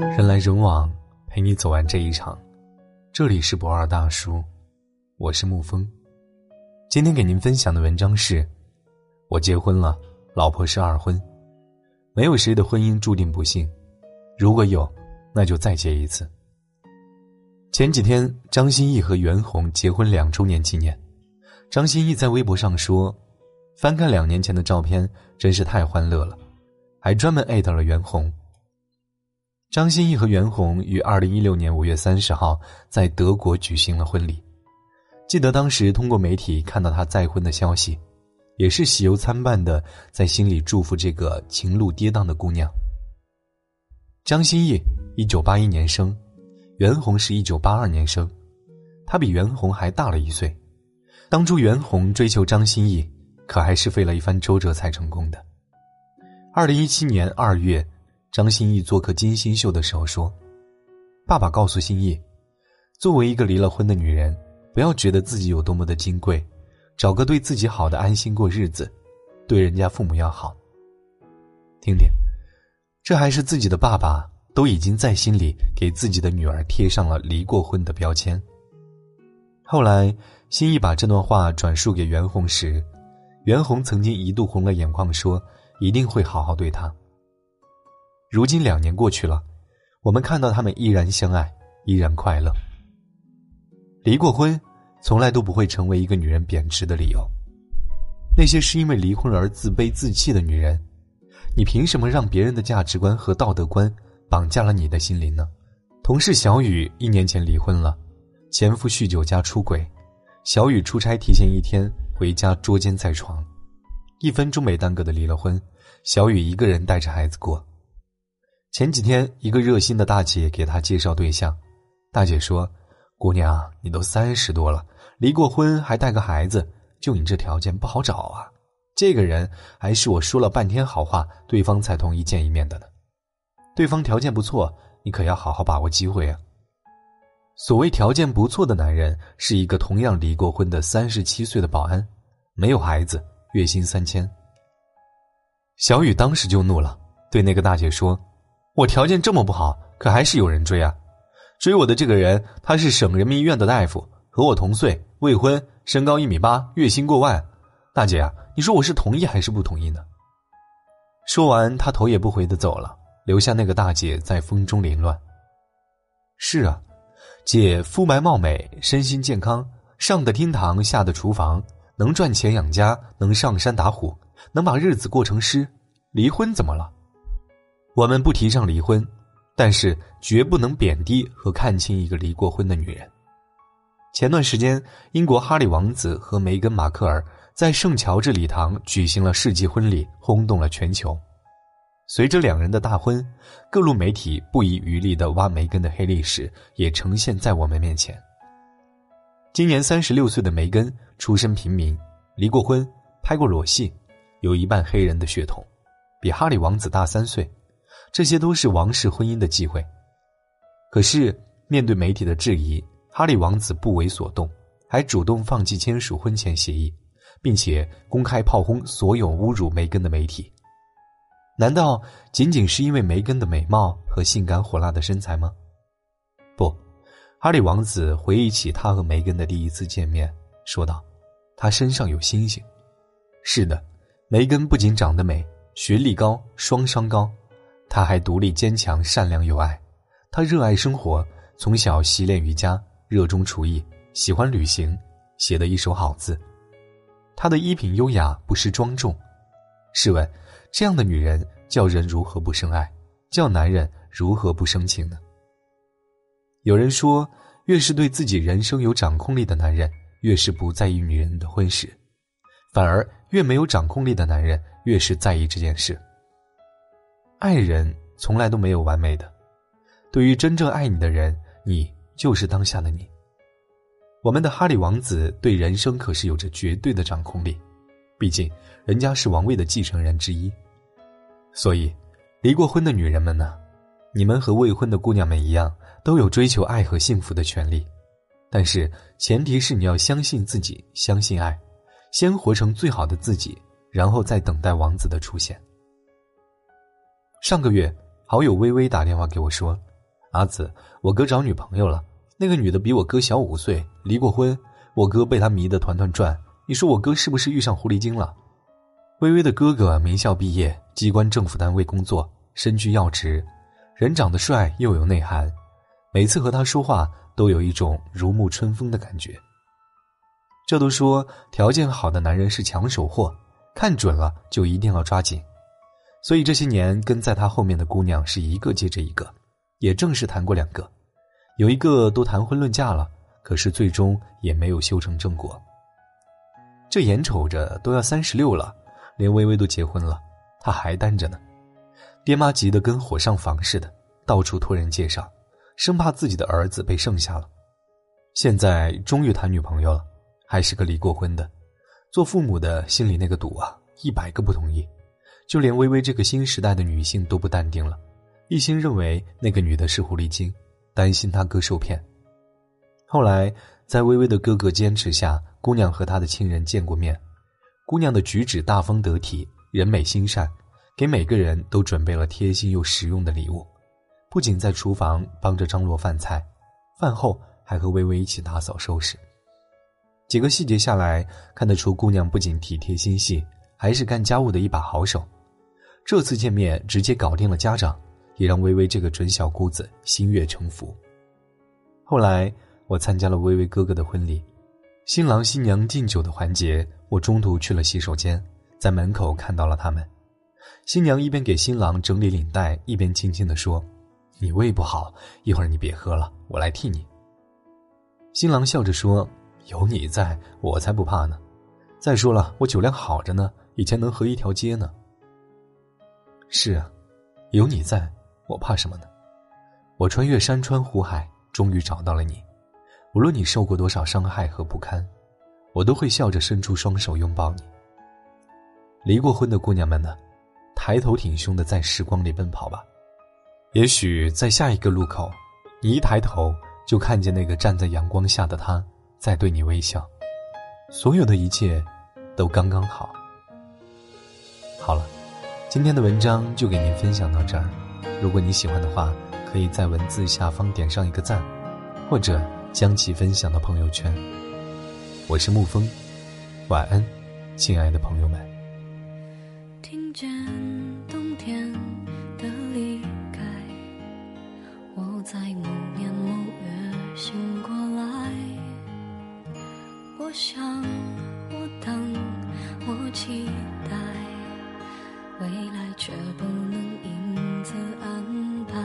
人来人往，陪你走完这一场。这里是不二大叔，我是沐风。今天给您分享的文章是：我结婚了，老婆是二婚，没有谁的婚姻注定不幸，如果有，那就再结一次。前几天，张歆艺和袁弘结婚两周年纪念，张歆艺在微博上说：“翻看两年前的照片，真是太欢乐了。”还专门艾特了袁弘。张歆艺和袁弘于二零一六年五月三十号在德国举行了婚礼。记得当时通过媒体看到他再婚的消息，也是喜忧参半的，在心里祝福这个情路跌宕的姑娘。张歆艺一九八一年生，袁弘是一九八二年生，他比袁弘还大了一岁。当初袁弘追求张歆艺，可还是费了一番周折才成功的。二零一七年二月，张歆艺做客金星秀的时候说：“爸爸告诉歆艺，作为一个离了婚的女人，不要觉得自己有多么的金贵，找个对自己好的，安心过日子，对人家父母要好。听听，这还是自己的爸爸都已经在心里给自己的女儿贴上了离过婚的标签。”后来，歆艺把这段话转述给袁弘时，袁弘曾经一度红了眼眶，说。一定会好好对她。如今两年过去了，我们看到他们依然相爱，依然快乐。离过婚，从来都不会成为一个女人贬值的理由。那些是因为离婚而自卑自弃的女人，你凭什么让别人的价值观和道德观绑架了你的心灵呢？同事小雨一年前离婚了，前夫酗酒加出轨，小雨出差提前一天回家捉奸在床。一分钟没耽搁的离了婚，小雨一个人带着孩子过。前几天，一个热心的大姐给他介绍对象，大姐说：“姑娘，你都三十多了，离过婚还带个孩子，就你这条件不好找啊。这个人还是我说了半天好话，对方才同意见一面的呢。对方条件不错，你可要好好把握机会啊。”所谓条件不错的男人，是一个同样离过婚的三十七岁的保安，没有孩子。月薪三千。小雨当时就怒了，对那个大姐说：“我条件这么不好，可还是有人追啊！追我的这个人，他是省人民医院的大夫，和我同岁，未婚，身高一米八，月薪过万。大姐啊，你说我是同意还是不同意呢？”说完，他头也不回的走了，留下那个大姐在风中凌乱。是啊，姐肤白貌美，身心健康，上得厅堂，下得厨房。能赚钱养家，能上山打虎，能把日子过成诗。离婚怎么了？我们不提倡离婚，但是绝不能贬低和看轻一个离过婚的女人。前段时间，英国哈里王子和梅根·马克尔在圣乔治礼堂举行了世纪婚礼，轰动了全球。随着两人的大婚，各路媒体不遗余力的挖梅根的黑历史，也呈现在我们面前。今年三十六岁的梅根。出身平民，离过婚，拍过裸戏，有一半黑人的血统，比哈里王子大三岁，这些都是王室婚姻的忌讳。可是面对媒体的质疑，哈里王子不为所动，还主动放弃签署婚前协议，并且公开炮轰所有侮辱梅根的媒体。难道仅仅是因为梅根的美貌和性感火辣的身材吗？不，哈里王子回忆起他和梅根的第一次见面，说道。她身上有星星，是的，梅根不仅长得美，学历高，双商高，她还独立坚强、善良有爱。她热爱生活，从小习练瑜伽，热衷厨艺，喜欢旅行，写得一手好字。她的衣品优雅，不失庄重。试问，这样的女人叫人如何不生爱？叫男人如何不生情呢？有人说，越是对自己人生有掌控力的男人。越是不在意女人的婚事，反而越没有掌控力的男人越是在意这件事。爱人从来都没有完美的，对于真正爱你的人，你就是当下的你。我们的哈里王子对人生可是有着绝对的掌控力，毕竟人家是王位的继承人之一。所以，离过婚的女人们呢，你们和未婚的姑娘们一样，都有追求爱和幸福的权利。但是前提是你要相信自己，相信爱，先活成最好的自己，然后再等待王子的出现。上个月，好友微微打电话给我说，阿紫，我哥找女朋友了，那个女的比我哥小五岁，离过婚，我哥被她迷得团团转。你说我哥是不是遇上狐狸精了？”微微的哥哥名校毕业，机关政府单位工作，身居要职，人长得帅又有内涵，每次和他说话都有一种如沐春风的感觉。这都说条件好的男人是抢手货，看准了就一定要抓紧，所以这些年跟在他后面的姑娘是一个接着一个，也正是谈过两个，有一个都谈婚论嫁了，可是最终也没有修成正果。这眼瞅着都要三十六了。连微微都结婚了，他还单着呢。爹妈急得跟火上房似的，到处托人介绍，生怕自己的儿子被剩下了。现在终于谈女朋友了，还是个离过婚的。做父母的心里那个堵啊，一百个不同意。就连微微这个新时代的女性都不淡定了，一心认为那个女的是狐狸精，担心她哥受骗。后来在微微的哥哥坚持下，姑娘和她的亲人见过面。姑娘的举止大方得体，人美心善，给每个人都准备了贴心又实用的礼物。不仅在厨房帮着张罗饭菜，饭后还和微微一起打扫收拾。几个细节下来，看得出姑娘不仅体贴心细，还是干家务的一把好手。这次见面直接搞定了家长，也让微微这个准小姑子心悦诚服。后来我参加了微微哥哥的婚礼。新郎新娘敬酒的环节，我中途去了洗手间，在门口看到了他们。新娘一边给新郎整理领带，一边轻轻地说：“你胃不好，一会儿你别喝了，我来替你。”新郎笑着说：“有你在，我才不怕呢。再说了，我酒量好着呢，以前能喝一条街呢。”是啊，有你在，我怕什么呢？我穿越山川湖海，终于找到了你。无论你受过多少伤害和不堪，我都会笑着伸出双手拥抱你。离过婚的姑娘们呢，抬头挺胸的在时光里奔跑吧。也许在下一个路口，你一抬头就看见那个站在阳光下的他在对你微笑。所有的一切，都刚刚好。好了，今天的文章就给您分享到这儿。如果你喜欢的话，可以在文字下方点上一个赞，或者。将其分享到朋友圈。我是沐风，晚安，亲爱的朋友们。听见冬天的离开，我在某年某月醒过来。我想，我等，我期待，未来却不能因此安排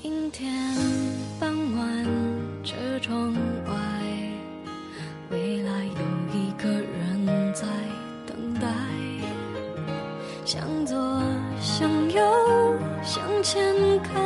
阴天傍晚车窗外未来有一个人在等待。向左向右向前看。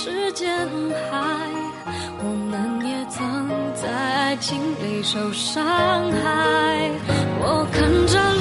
时间海我们也曾在爱情里受伤害。我看着